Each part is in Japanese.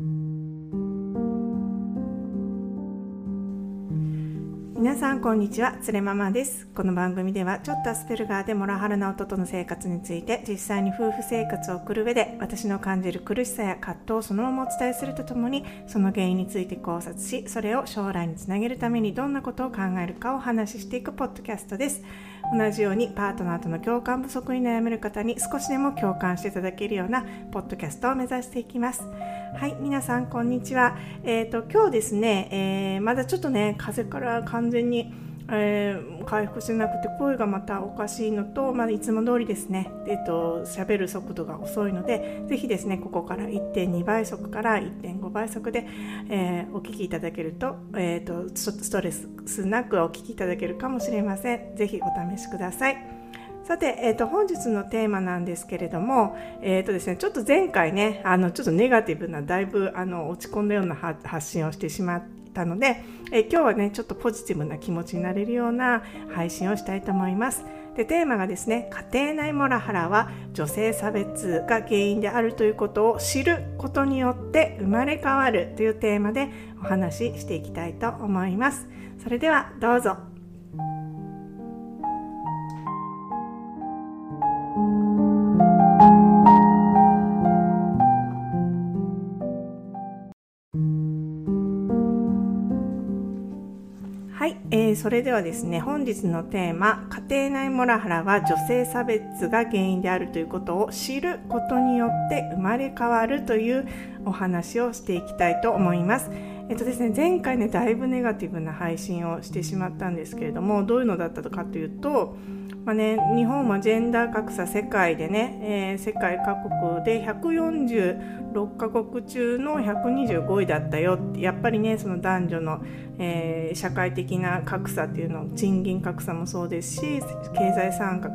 皆さんこんにちはつれママです。この番組ではちょっとアスペルガーでモラハラな夫との生活について実際に夫婦生活を送る上で私の感じる苦しさや葛藤をそのままお伝えするとともにその原因について考察しそれを将来につなげるためにどんなことを考えるかをお話ししていくポッドキャストです。同じようにパートナーとの共感不足に悩める方に少しでも共感していただけるようなポッドキャストを目指していきます。はい皆さんこんにちは。えっ、ー、と今日ですね、えー、まだちょっとね風から完全にえー、回復しなくて声がまたおかしいのと、まあ、いつも通りですね、えーと、喋る速度が遅いのでぜひですねここから1.2倍速から1.5倍速で、えー、お聞きいただけると,、えーと、ストレスなくお聞きいただけるかもしれません。ぜひお試しください。さて、えーと、本日のテーマなんですけれども、えーとですね、ちょっと前回ねあのちょっとネガティブなだいぶあの落ち込んだような発信をしてしまってたので、え今日はねちょっとポジティブな気持ちになれるような配信をしたいと思います。でテーマがですね家庭内モラハラは女性差別が原因であるということを知ることによって生まれ変わるというテーマでお話ししていきたいと思います。それではどうぞ。えー、それではですね本日のテーマ家庭内モラハラは女性差別が原因であるということを知ることによって生まれ変わるというお話をしていきたいと思います。えっとですね前回ねだいぶネガティブな配信をしてしまったんですけれどもどういうのだったかというとまあね、日本はジェンダー格差世界でね、えー、世界各国で146カ国中の125位だったよやっぱりねその男女の、えー、社会的な格差っていうの賃金格差もそうですし経済参画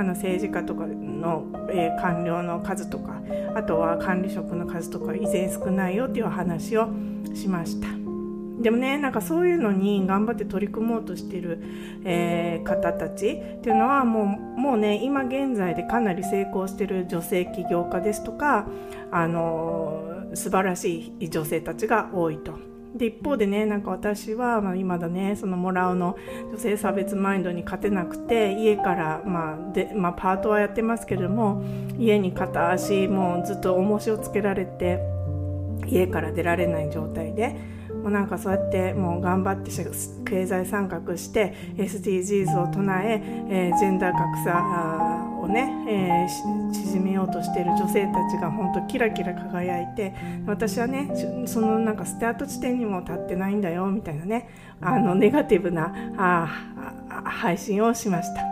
あの政治家とかの、えー、官僚の数とかあとは管理職の数とか依然少ないよっていう話をしました。でもねなんかそういうのに頑張って取り組もうとしてる、えー、方たちっていうのはもうもうね今現在でかなり成功してる女性起業家ですとかあの素晴らしい女性たちが多いと。で一方でねなんか私は、まあ、今だねそのモラオの女性差別マインドに勝てなくて家から、まあでまあ、パートはやってますけれども家に片足もうずっと重しをつけられて家から出られない状態で。もうなんかそうやってもう頑張って経済参画して SDGs を唱ええー、ジェンダー格差をね、えー、縮めようとしている女性たちが本当キラキラ輝いて私はねそのなんかスタート地点にも立ってないんだよみたいなねあのネガティブなあ配信をしました。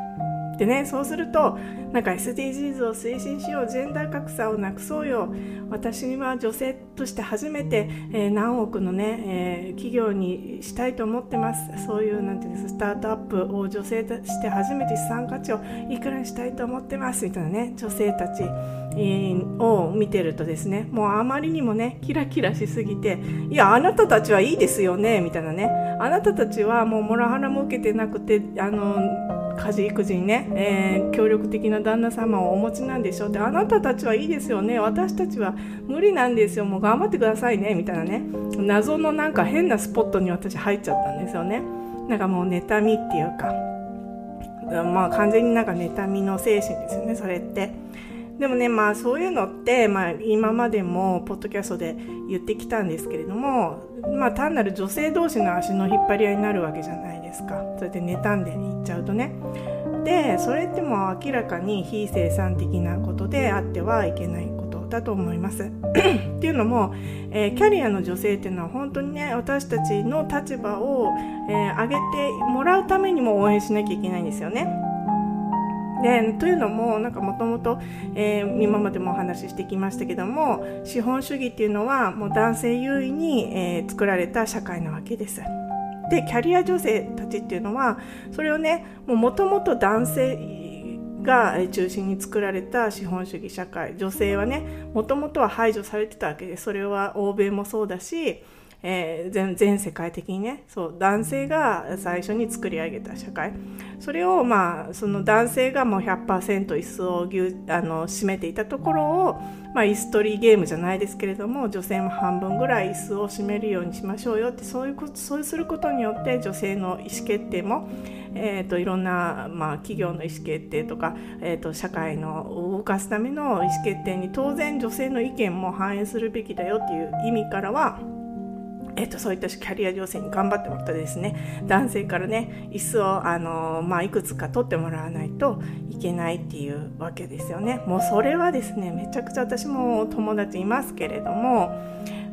でねそうするとなんか SDGs を推進しようジェンダー格差をなくそうよ。私には女性として初めて、えー、何億のね、えー、企業にしたいと思ってます。そういうなんていうんですスタートアップを女性として初めて資産価値をいくらにしたいと思ってます。みたいなね女性たちを見てるとですねもうあまりにもねキラキラしすぎていやあなたたちはいいですよね。みたいなね。あなたたちはもうモラハラも受けてなくてあの家事育児にね、えー、協力的な旦那様をお持ちなんでしょうってあなたたちはいいですよね。私たちは無理なんですよ。もう頑張ってくださいね。みたいなね。謎のなんか変なスポットに私入っちゃったんですよね。なんかもう妬みっていうか。まあ完全になんか妬みの精神ですよね。それって。でもねまあそういうのって、まあ、今までもポッドキャストで言ってきたんですけれども、まあ、単なる女性同士の足の引っ張り合いになるわけじゃないですか。それで妬んでいっちゃうとね。でそれっても明らかに非生産的なことであってはいけないことだと思います。っていうのも、えー、キャリアの女性っていうのは本当にね私たちの立場を、えー、上げてもらうためにも応援しなきゃいけないんですよね。でというのもなんかもともと今までもお話ししてきましたけども資本主義っていうのはもう男性優位に、えー、作られた社会なわけです。でキャリア女性たちっていうのはそれをねもともと男性が中心に作られた資本主義社会女性はねもともとは排除されてたわけでそれは欧米もそうだしえー、全全世界的にね。そう男性が最初に作り上げた社会。それをまあその男性がもう100%椅子をぎあの占めていたところを、まあ、椅子取りゲームじゃないですけれども女性も半分ぐらい椅子を占めるようにしましょうよってそういうことそうすることによって女性の意思決定もえーと、いろんな、まあ、企業の意思決定とか、えーと、社会の動かすための意思決定に当然女性の意見も反映するべきだよっていう意味からはえーと、そういったキャリア情勢に頑張ってもらったですね。男性からね椅子をあの、まあ、いくつか取ってもらわないといけないっていうわけですよね。もうそれはですねめちゃくちゃ私も友達いますけれども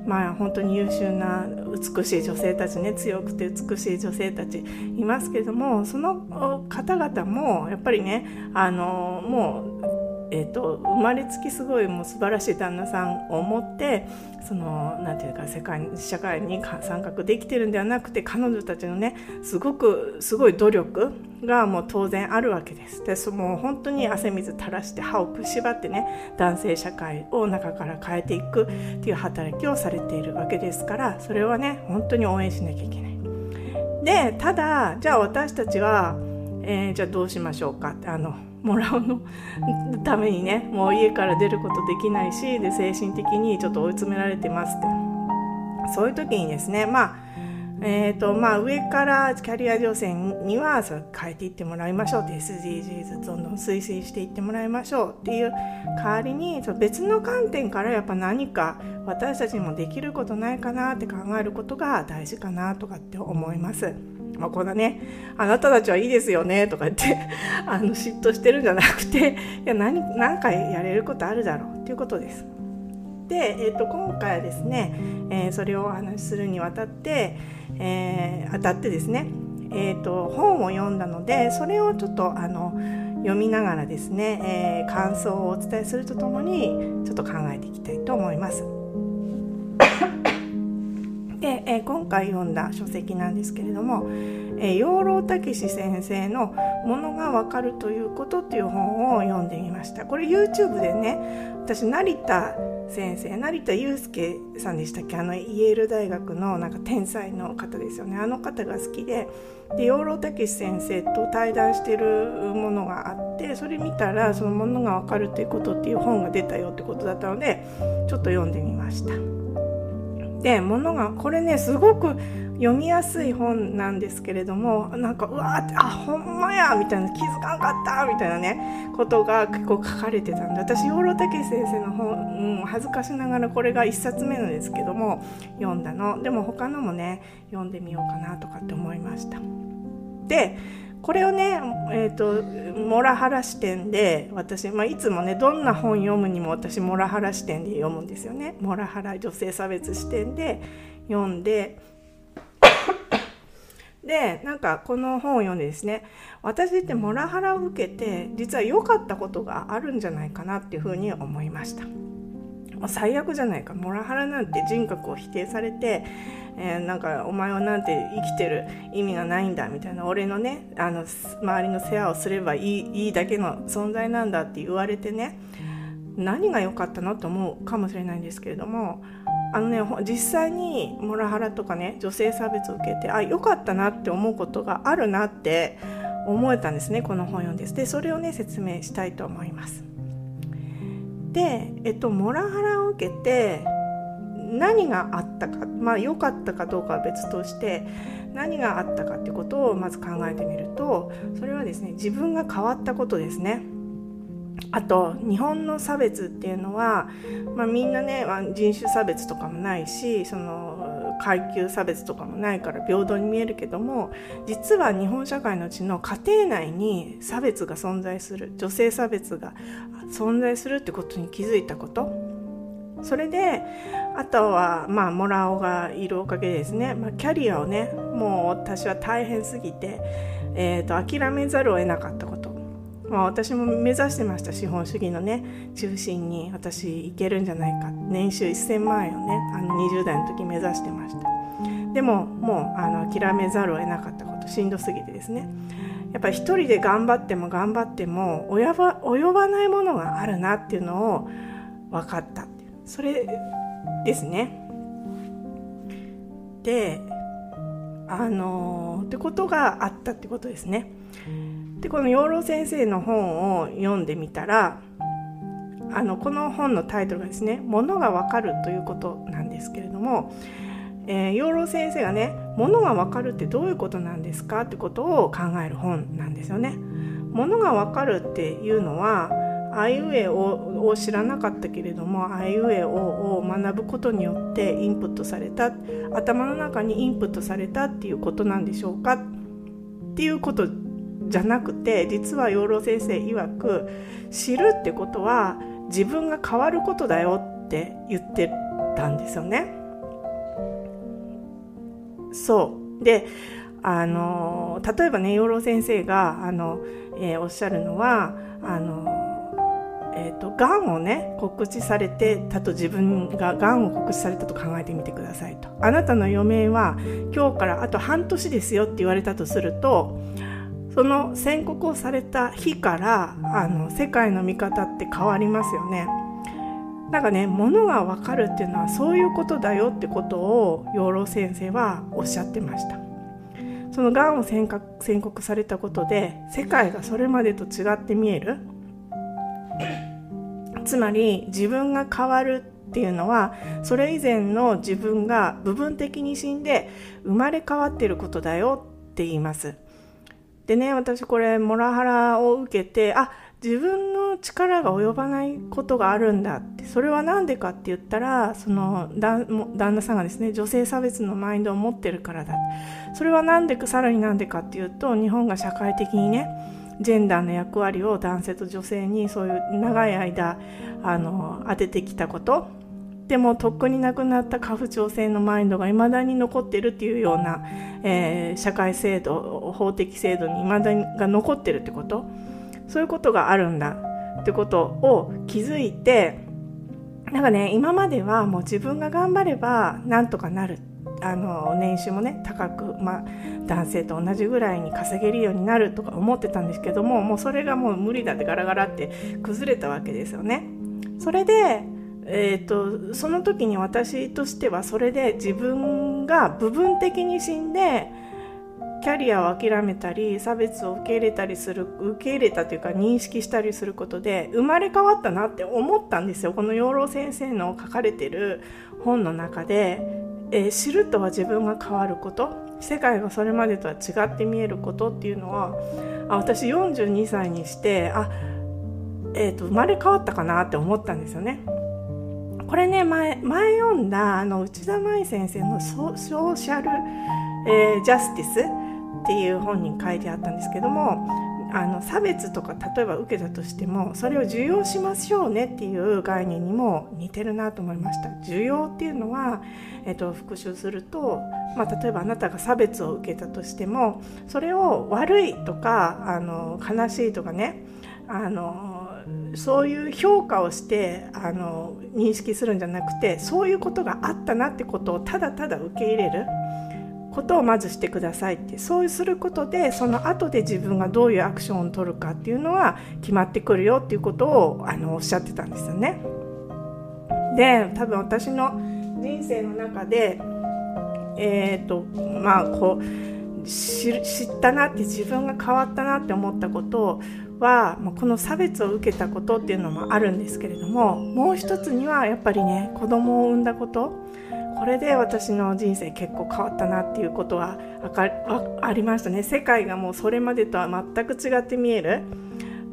まあ、本当に優秀な美しい女性たちね強くて美しい女性たちいますけれどもその方々もやっぱりねあのもうえーと、生まれつきすごいもう素晴らしい旦那さんを持ってそのなんていうか世界社会に参画できてるんではなくて彼女たちのねすごくすごい努力がもう当然あるわけです。でその本当に汗水垂らして歯をくしばってね男性社会を中から変えていくっていう働きをされているわけですからそれはね本当に応援しなきゃいけない。でただじゃあ私たちは、えー、じゃあどうしましょうかあのもらうの。ためにねもう家から出ることできないしで精神的にちょっと追い詰められてますって。そういう時にですねまあえーとまあ、上からキャリア女性には変えていってもらいましょう。って SDGs どんどん推進していってもらいましょうっていう代わりに別の観点からやっぱ何か私たちにもできることないかなって考えることが大事かなとかって思います。まあ、こんなねあなたたちはいいですよねとか言って あの嫉妬してるんじゃなくていや何何かやれることあるだろうっていうことです。で、えー、と今回はですね、えー、それをお話しするにわたって、えー、当たってですね、えーと、本を読んだのでそれをちょっとあの読みながらですね、えー、感想をお伝えするとともにちょっと考えていきたいと思います。えー、今回読んだ書籍なんですけれども、えー、養老孟司先生の「ものがわかるということ」っていう本を読んでみました。これ YouTube でね私成田先生成田悠介さんでしたっけ？あのイェール大学のなんか天才の方ですよね。あの方が好きでで養老孟司先生と対談してるものがあってそれ見たらそのものがわかるということっていう本が出たよってことだったのでちょっと読んでみました。で物がこれねすごく読みやすい本なんですけれどもなんかうわーってあほんまやみたいな気づかんかったみたいなねことが結構書かれてたんで私養老孟先生の本、うん、恥ずかしながらこれが1冊目なんですけども読んだの。でも他のもね読んでみようかなとかって思いました。でこれをね、えーと、モラハラ視点で私、まあ、いつもねどんな本読むにも私モラハラ視点で読むんですよねモラハラ女性差別視点で読んででなんかこの本を読んでですね私ってモラハラを受けて実は良かったことがあるんじゃないかなっていうふうに思いました。最悪じゃないか。モラハラなんて人格を否定されてえー、なんかお前はなんて生きてる意味がないんだみたいな。俺のねあの周りの世話をすればいいいいだけの存在なんだって言われてね何が良かったのと思うかもしれないんですけれどもあのね実際にモラハラとかね女性差別を受けてあ良かったなって思うことがあるなって思えたんですねこの本読んで。でそれをね説明したいと思います。で、えっと、モラハラを受けて何があったかまあ良かったかどうかは別として何があったかってことをまず考えてみるとそれはですね自分が変わったことですね。あと日本の差別っていうのは、まあ、みんなね人種差別とかもないしその階級差別とかもないから平等に見えるけども実は日本社会のうちの家庭内に差別が存在する女性差別が存在するってことに気づいたこと。それであとはまあモラオがいるおかげですね、まあ、キャリアをねもう私は大変すぎて、えーと、諦めざるを得なかったこと、まあ、私も目指してました資本主義のね中心に私いけるんじゃないか。年収1000万円をねあの20代の時目指してました。でももうあの諦めざるを得なかったこと。しんどすぎてですね。やっぱり一人で頑張っても頑張っても及ば及ばないものがあるなっていうのを分かったそれですね。てあのってことがあったってことですね。でこの養老先生の本を読んでみたらあのこの本のタイトルがですね「ものがわかる」ということなんですけれども、えー、養老先生がね「ものがわかるってどういうことなんですか?」ってことを考える本なんですよね。ものがわかるっていうのはあいうえおを知らなかったけれどもあいうえおを学ぶことによってインプットされた頭の中にインプットされたっていうことなんでしょうか？っていうことじゃなくて実は養老先生曰く知るってことは自分が変わることだよって言ってたんですよね。そうであの例えばね養老先生があの、えー、おっしゃるのはあのえーと、がんをね告知されてたと自分ががんを告知されたと考えてみてくださいとあなたの余命は今日からあと半年ですよって言われたとするとその宣告をされた日からあの世界の見方って変わりますよね。なんかね物が分かるっていうのはそういうことだよってことを養老先生はおっしゃってました。そのがんを宣告されたことで世界がそれまでと違って見える。つまり自分が変わるっていうのはそれ以前の自分が部分的に死んで生まれ変わっていることだよって言います。でね私これモラハラを受けてあ自分の力が及ばないことがあるんだって。それは何でかって言ったらその旦那さんがですね女性差別のマインドを持ってるからだそれは何でかさらに何でかっていうと日本が社会的にねジェンダーの役割を男性と女性にそういう長い間あの当ててきたこと。でもとっくになくなった家父長制のマインドがいまだに残ってるっていうような、えー、社会制度法的制度にいまだにが残ってるってこと？そういうことがあるんだ。ってことを気づいてなんかね今まではもう自分が頑張ればなんとかなる。あの年収もね高く、まあ、男性と同じぐらいに稼げるようになるとか思ってたんですけどももうそれがもう無理だってガラガラって崩れたわけですよね。それでえーと、その時に私としてはそれで自分が部分的に死んでキャリアを諦めたり差別を受け入れたりする受け入れたというか認識したりすることで生まれ変わったなって思ったんですよ。この養老先生の書かれてる本の中で、えー、知るとは自分が変わること。世界がそれまでとは違って見えることっていうのはあ私42歳にしてあ、えーと生まれ変わったかなって思ったんですよね。これね前前読んだあの内田舞先生のソ「ソーシャル、えー、ジャスティス」っていう本に書いてあったんですけどもあの差別とか例えば受けたとしてもそれを受容しましょうねっていう概念にも似てるなと思いました。受容っていうのは、えーと、復習すると、まあ、例えばあなたが差別を受けたとしてもそれを悪いとかあの悲しいとかねあのそういう評価をしてあの認識するんじゃなくてそういうことがあったなってことをただただ受け入れることをまずしてくださいってそうすることでその後で自分がどういうアクションを取るかっていうのは決まってくるよっていうことをあのおっしゃってたんですよね。で多分私の人生の中でえっ、ー、とまあこう知ったなって自分が変わったなって思ったことをはこの差別を受けたことっていうのもあるんですけれどももう一つにはやっぱりね子供を産んだこと。これで私の人生結構変わったなっていうことはありましたね。世界がもうそれまでとは全く違って見える。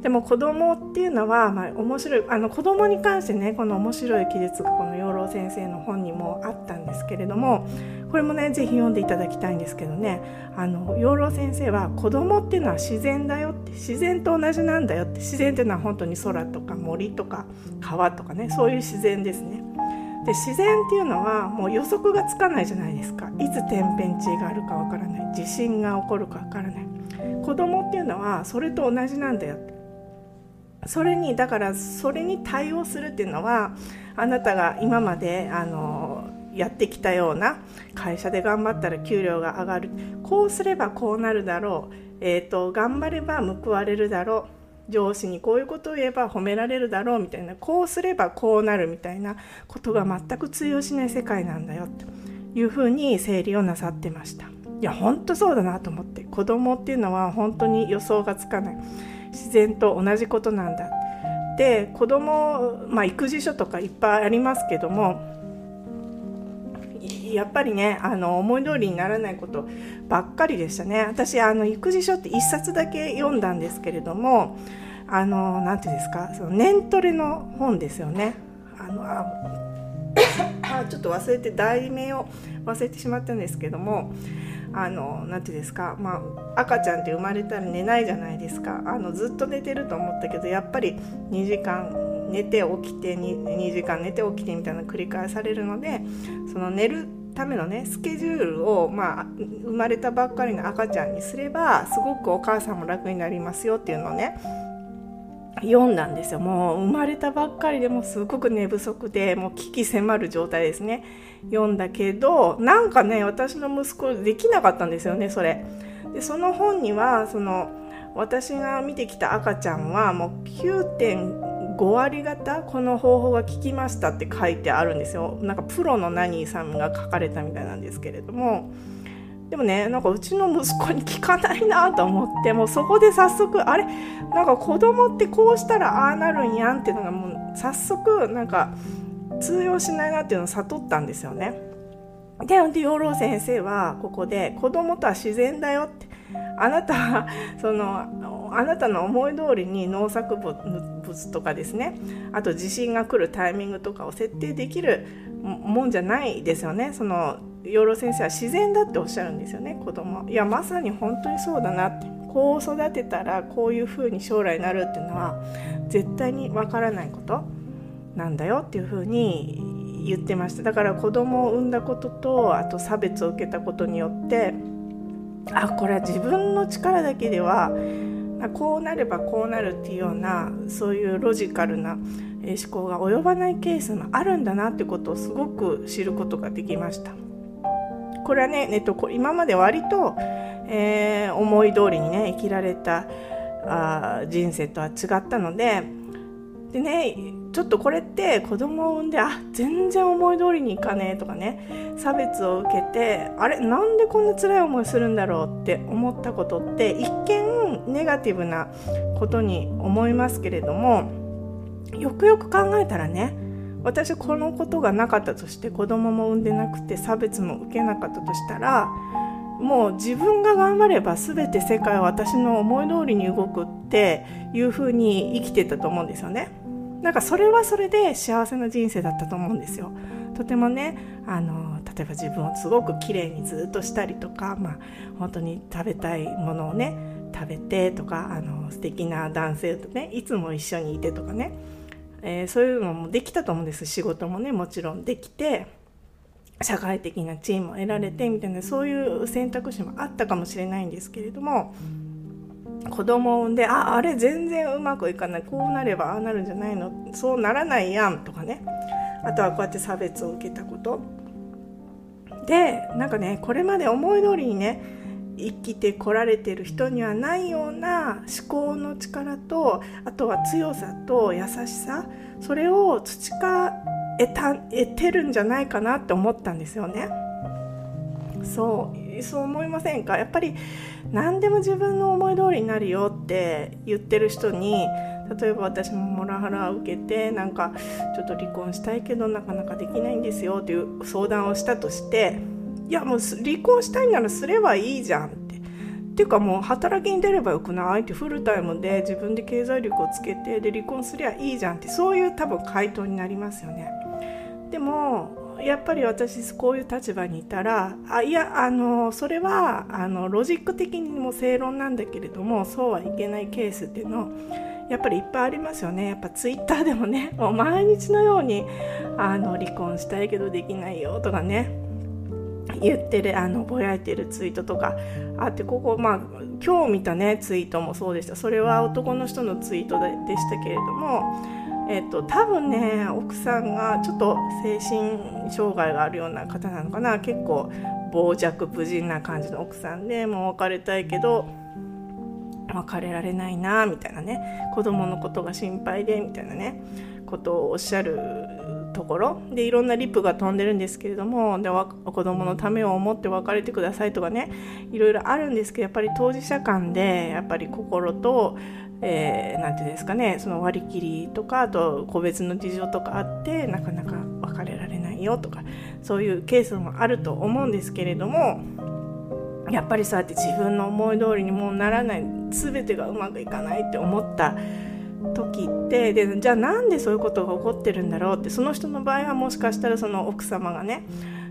でも子供っていうのは、まあ、面白いあの子供に関してねこの面白い記述がこの養老先生の本にもあったんですけれどもこれもね是非読んでいただきたいんですけどね。あの養老先生は子供っていうのは自然だよ自然と同じなんだよって自然っていうのは本当に空とか森とか川とかねそういう自然ですね。で自然っていうのはもう予測がつかないじゃないですか。いつ天変地異があるかわからない。地震が起こるかわからない。子供っていうのはそれと同じなんだよ。それにだからそれに対応するっていうのはあなたが今まであのやってきたような会社で頑張ったら給料が上がる。こうすればこうなるだろう、えーと、頑張れば報われるだろう。上司にこういうことを言えば褒められるだろうみたいな。こうすればこうなるみたいな。ことが全く通用しない世界なんだよ。っていうふうに整理をなさってました。いや本当そうだなと思って。子供っていうのは本当に予想がつかない。自然と同じことなんだ。で子供まあ育児書とかいっぱいありますけどもやっぱりねあの思い通りにならないことばっかりでしたね。私あの育児書って1冊だけ読んだんですけれどもあの何て言うんですかその年トレの本ですよね。あのあ ちょっと忘れて題名を忘れてしまったんですけどもあのなて言うんですか、まあ、赤ちゃんって生まれたら寝ないじゃないですか。あのずっと寝てると思ったけどやっぱり2時間寝て起きて 2, 2時間寝て起きてみたいな繰り返されるのでその寝るためのねスケジュールを、まあ、生まれたばっかりの赤ちゃんにすればすごくお母さんも楽になりますよっていうのをね読んだんですよ。もう生まれたばっかりでもすごく寝不足でもう危機迫る状態ですね。読んだけどなんかね私の息子できなかったんですよねそれ。でその本にはその私が見てきた赤ちゃんはもう9.5 5割方この方法が効きましたって書いてあるんですよ。なんかプロのナニーさんが書かれたみたいなんですけれども。でもねなんかうちの息子に聞かないなと思ってもうそこで早速あれ？なんか子供ってこうしたらああなるんやんっていうのがもう早速なんか通用しないなっていうのを悟ったんですよね。で養老先生はここで子供とは自然だよって。あなたはそのあなたの思い通りに農作物とかですねあと地震が来るタイミングとかを設定できるもんじゃないですよね。その養老先生は自然だっておっしゃるんですよね子供。いやまさに本当にそうだなって。こう育てたらこういうふうに将来なるっていうのは絶対にわからないことなんだよっていうふうに言ってました。だから子供を産んだこととあと差別を受けたことによってあこれは自分の力だけではまこうなればこうなるっていうようなそういうロジカルな思考が及ばないケースもあるんだなってことをすごく知ることができました。これはね、えっと、今まで割と、えー、思い通りにね生きられたあ人生とは違ったのででねちょっとこれって子供を産んであ全然思い通りにいかねえとかね差別を受けてあれなんでこんな辛い思いするんだろうって思ったことって一見ネガティブなことに思いますけれどもよくよく考えたらね私このことがなかったとして子供も産んでなくて差別も受けなかったとしたらもう自分が頑張れば全て世界は私の思い通りに動くっていうふうに生きてたと思うんですよね。なんかそれはそれで幸せな人生だったと思うんですよ。とてもねあの例えば自分をすごく綺麗にずっとしたりとか、まあ、本当に食べたいものをね食べてとかあの素敵な男性とねいつも一緒にいてとかね、えー、そういうのもできたと思うんです仕事もねもちろんできて社会的な地位も得られてみたいなそういう選択肢もあったかもしれないんですけれども。子供を産んでああれ全然うまくいかないこうなればああなるんじゃないのそうならないやんとかね。あとはこうやって差別を受けたこと。でなんかねこれまで思い通りにね生きてこられてる人にはないような思考の力とあとは強さと優しさそれを培えた得てるんじゃないかなって思ったんですよね。そう。そう思いませんか？やっぱり何でも自分の思い通りになるよって言ってる人に例えば私もモラハラを受けてなんかちょっと離婚したいけどなかなかできないんですよっていう相談をしたとしていやもう離婚したいならすればいいじゃんって。っていうかもう働きに出ればよくないってフルタイムで自分で経済力をつけてで離婚すりゃいいじゃんってそういう多分回答になりますよね。でもやっぱり私こういう立場にいたらあいやあのそれはあのロジック的にも正論なんだけれどもそうはいけないケースっていうのやっぱりいっぱいありますよね。やっぱツイッターでもねもう毎日のようにあの離婚したいけどできないよとかね言ってるあのぼやいてるツイートとかあってここまあ今日見たねツイートもそうでした。それは男の人のツイートでしたけれどもえっと、多分ね奥さんがちょっと精神障害があるような方なのかな。結構傍若無人な感じの奥さんでもう別れたいけど別れられないなみたいなね。子供のことが心配でみたいなね。ことをおっしゃるところ。でいろんなリップが飛んでるんですけれどもで子供のためを思って別れてくださいとかね。いろいろあるんですけどやっぱり当事者間でやっぱり心とえー、て言うんですかねその割り切りとかあと個別の事情とかあってなかなか別れられないよとかそういうケースもあると思うんですけれどもやっぱりそうやって自分の思い通りにもうならない全てがうまくいかないって思った時ってでじゃあなんでそういうことが起こってるんだろうってその人の場合はもしかしたらその奥様がね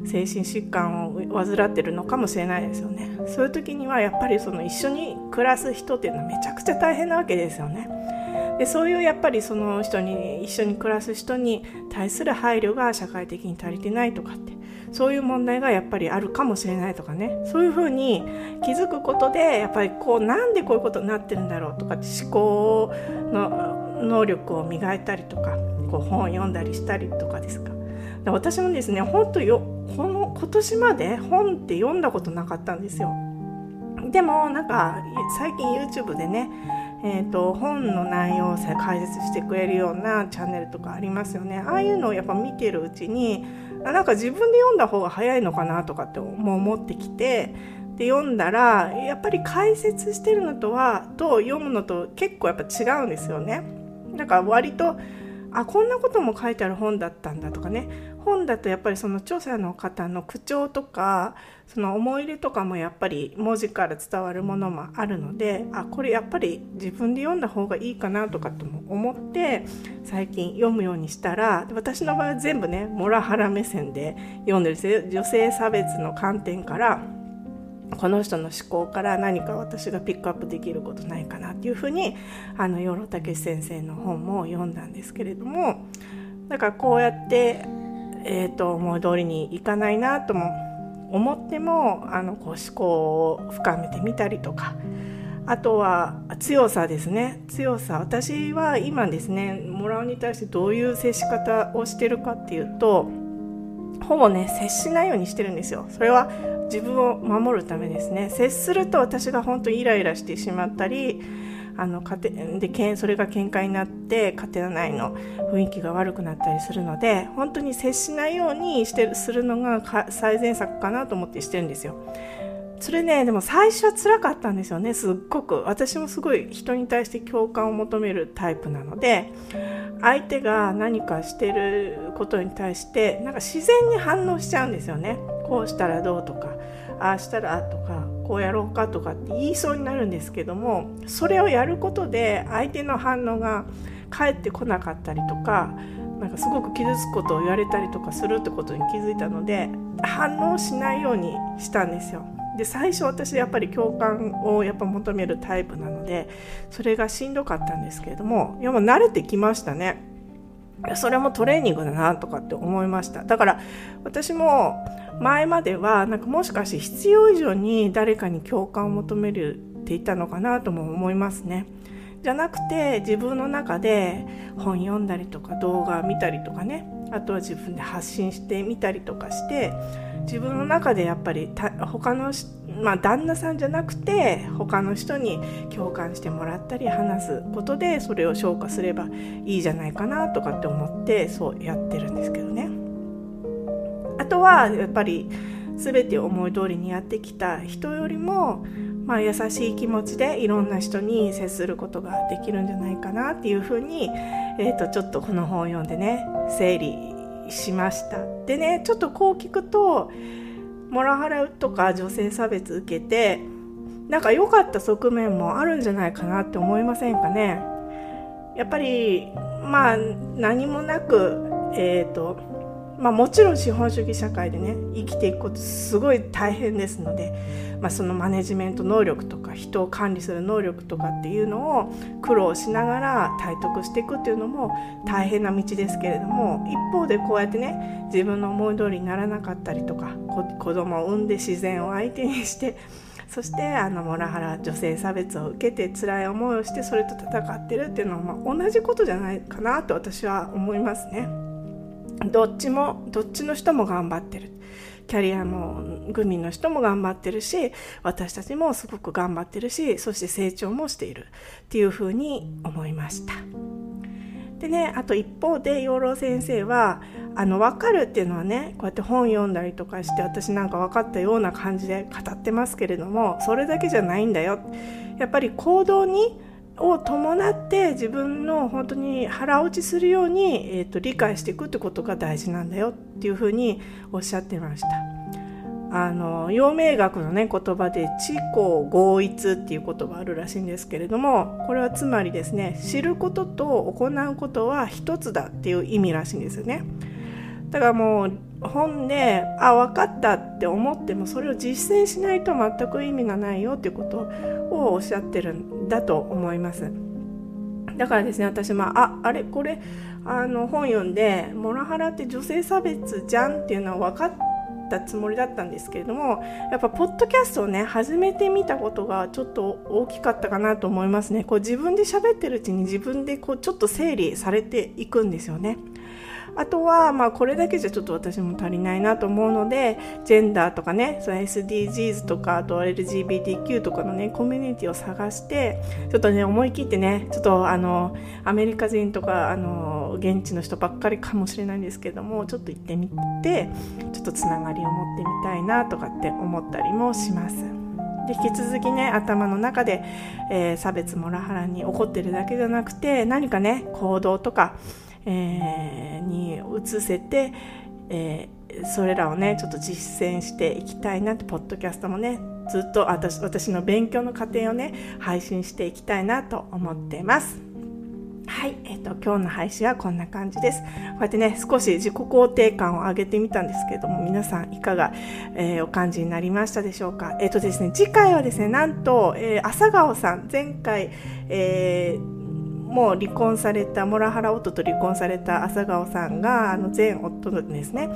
精神疾患を患ってるのかもしれないですよね。そういう時にはやっぱりその一緒に暮らす人っていうのはめちゃくちゃ大変なわけですよね。でそういうやっぱりその人に一緒に暮らす人に対する配慮が社会的に足りてないとかって。そういう問題がやっぱりあるかもしれないとかね。そういうふうに気づくことでやっぱりこうなんでこういうことになってるんだろうとかって思考の能力を磨いたりとかこう本を読んだりしたりとかですか。私もですね本当よこの今年まで本って読んだことなかったんですよ。でもなんか最近 YouTube でねえーと、本の内容を解説してくれるようなチャンネルとかありますよね。ああいうのをやっぱ見てるうちになんか自分で読んだ方が早いのかなとかって思ってきてで読んだらやっぱり解説してるのとはと読むのと結構やっぱ違うんですよね。だから割とあこんなことも書いてある本だったんだとかね。本だとやっぱりその著者の方の口調とかその思い入れとかもやっぱり文字から伝わるものもあるのであこれやっぱり自分で読んだ方がいいかなとかとも思って最近読むようにしたら私の場合は全部ねモラハラ目線で読んでるんですよ。女性差別の観点からこの人の思考から何か私がピックアップできることないかなっていうふうにあの養老孟先生の本も読んだんですけれどもだからこうやって、えーと、思い通りにいかないなとも思ってもあのこう思考を深めてみたりとかあとは強さですね。強さ。私は今ですねもらうに対してどういう接し方をしてるかっていうとほぼね接しないようにしてるんですよ。それは自分を守るためですね。接すると私が本当にイライラしてしまったりあの家庭でけんそれが喧嘩になって家庭内の雰囲気が悪くなったりするので本当に接しないようにしてするのが最善策かなと思ってしてるんですよ。それねでも最初は辛かったんですよねすっごく私もすごい人に対して共感を求めるタイプなので相手が何かしてることに対してなんか自然に反応しちゃうんですよねこうしたらどうとかああしたらとかこうやろうかとかって言いそうになるんですけどもそれをやることで相手の反応が返ってこなかったりとかなんかすごく傷つくことを言われたりとかするってことに気づいたので反応しないようにしたんですよ。で最初私やっぱり共感をやっぱ求めるタイプなのでそれがしんどかったんですけれどもいやもう慣れてきましたね。それもトレーニングだなとかって思いましただから私も前まではなんかもしかして必要以上に誰かに共感を求めるっていたのかなとも思いますねじゃなくて自分の中で本読んだりとか動画見たりとかねあとは自分で発信してみたりとかして自分の中でやっぱり他のまあ、旦那さんじゃなくて他の人に共感してもらったり話すことでそれを消化すればいいじゃないかなとかって思ってそうやってるんですけどね。あとはやっぱり全て思い通りにやってきた人よりも、まあ、優しい気持ちでいろんな人に接することができるんじゃないかなっていうふうに、えー、とちょっとこの本を読んでね整理しました。でねちょっとこう聞くとモラハラとか女性差別受けてなんか良かった側面もあるんじゃないかなって思いませんかねやっぱりまあ何もなくえっ、ー、とまあ、もちろん資本主義社会でね生きていくことすごい大変ですので、まあ、そのマネジメント能力とか人を管理する能力とかっていうのを苦労しながら体得していくっていうのも大変な道ですけれども一方でこうやってね自分の思い通りにならなかったりとか子供を産んで自然を相手にしてそしてあのモラハラ女性差別を受けて辛い思いをしてそれと戦ってるっていうのは、まあ、同じことじゃないかなと私は思いますね。どっちもどっちの人も頑張ってる。キャリアもグミの人も頑張ってるし私たちもすごく頑張ってるしそして成長もしている。っていうふうに思いました。でねあと一方で養老先生はあの分かるっていうのはねこうやって本読んだりとかして私なんか分かったような感じで語ってますけれどもそれだけじゃないんだよ。やっぱり行動にを伴って自分の本当に腹落ちするように、えーと、理解していくってことが大事なんだよっていうふうにおっしゃってました。あの陽明学の、ね、言葉で知行合一っていう言葉あるらしいんですけれどもこれはつまりですね知ることと行うことは一つだっていう意味らしいんですよね。だからもう本であ分かったって思ってもそれを実践しないと全く意味がないよっていうことをおっしゃってるんだと思います。だからですね私もああれ？これあの本読んでモラハラって女性差別じゃんっていうのは分かったつもりだったんですけれどもやっぱポッドキャストをね始めてみたことがちょっと大きかったかなと思いますね。こう自分で喋ってるうちに自分でこうちょっと整理されていくんですよね。あとは、まあ、これだけじゃちょっと私も足りないなと思うのでジェンダーとかね SDGs とかあと LGBTQ とかのねコミュニティを探してちょっとね思い切ってねちょっとあのアメリカ人とかあの現地の人ばっかりかもしれないんですけどもちょっと行ってみてちょっとつながりを持ってみたいなとかって思ったりもします。で引き続きね頭の中で、えー、差別モラハラに起こってるだけじゃなくて何かね行動とかえー、に移せて、えー、それらをねちょっと実践していきたいなってポッドキャストもねずっと私私の勉強の過程をね配信していきたいなと思ってます。はい、えっ、ー、と今日の配信はこんな感じです。こうやってね少し自己肯定感を上げてみたんですけれども皆さんいかが、えー、お感じになりましたでしょうか？えっ、ー、とですね次回はですねなんと、え朝顔さん前回、えーもう離婚されたモラハラ夫と離婚された朝顔さんがあの前夫のですね。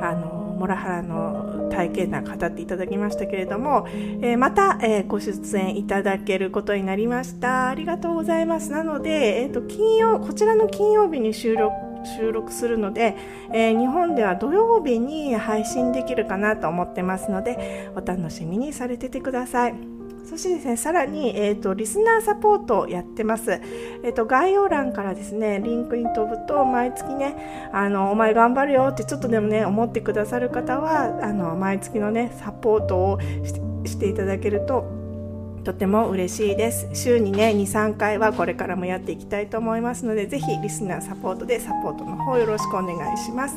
あのモラハラの体験談語っていただきましたけれども、えー、また、えー、ご出演いただけることになりました。ありがとうございます。なので、えーと、金曜こちらの金曜日に収録収録するので、えー、日本では土曜日に配信できるかなと思ってますのでお楽しみにされててください。そしてですね、さらに、えーと、リスナーサポートをやってます。えーと、概要欄からですね、リンクに飛ぶと、毎月ね、あの、お前頑張るよってちょっとでもね、思ってくださる方は、あの、毎月のね、サポートをしていただけると、とても嬉しいです。週にね、2、3回はこれからもやっていきたいと思いますので、ぜひリスナーサポートでサポートの方よろしくお願いします。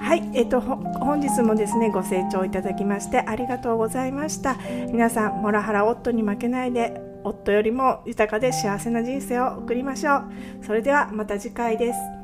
はい、えっと本日もですねご清聴いただきましてありがとうございました。皆さんモラハラ夫に負けないで夫よりも豊かで幸せな人生を送りましょう。それではまた次回です。